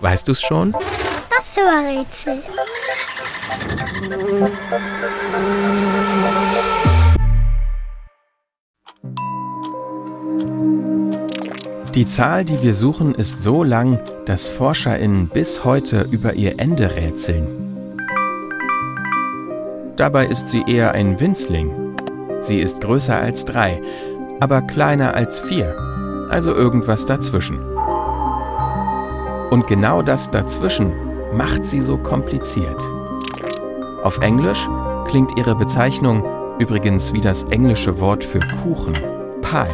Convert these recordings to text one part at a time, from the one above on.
Weißt du's schon? Ein Rätsel? Die Zahl, die wir suchen, ist so lang, dass ForscherInnen bis heute über ihr Ende rätseln. Dabei ist sie eher ein Winzling. Sie ist größer als drei, aber kleiner als vier, also irgendwas dazwischen. Und genau das dazwischen macht sie so kompliziert. Auf Englisch klingt ihre Bezeichnung übrigens wie das englische Wort für Kuchen, Pie.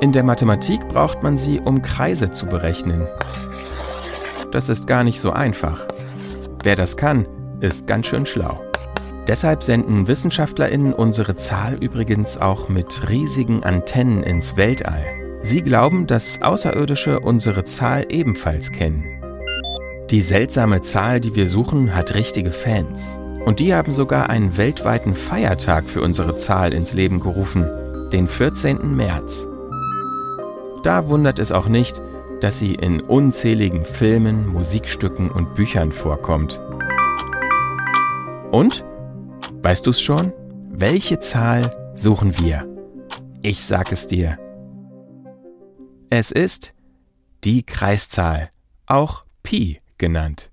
In der Mathematik braucht man sie, um Kreise zu berechnen. Das ist gar nicht so einfach. Wer das kann, ist ganz schön schlau. Deshalb senden Wissenschaftlerinnen unsere Zahl übrigens auch mit riesigen Antennen ins Weltall. Sie glauben, dass Außerirdische unsere Zahl ebenfalls kennen. Die seltsame Zahl, die wir suchen, hat richtige Fans. Und die haben sogar einen weltweiten Feiertag für unsere Zahl ins Leben gerufen, den 14. März. Da wundert es auch nicht, dass sie in unzähligen Filmen, Musikstücken und Büchern vorkommt. Und? Weißt du's schon? Welche Zahl suchen wir? Ich sag es dir. Es ist die Kreiszahl, auch Pi genannt.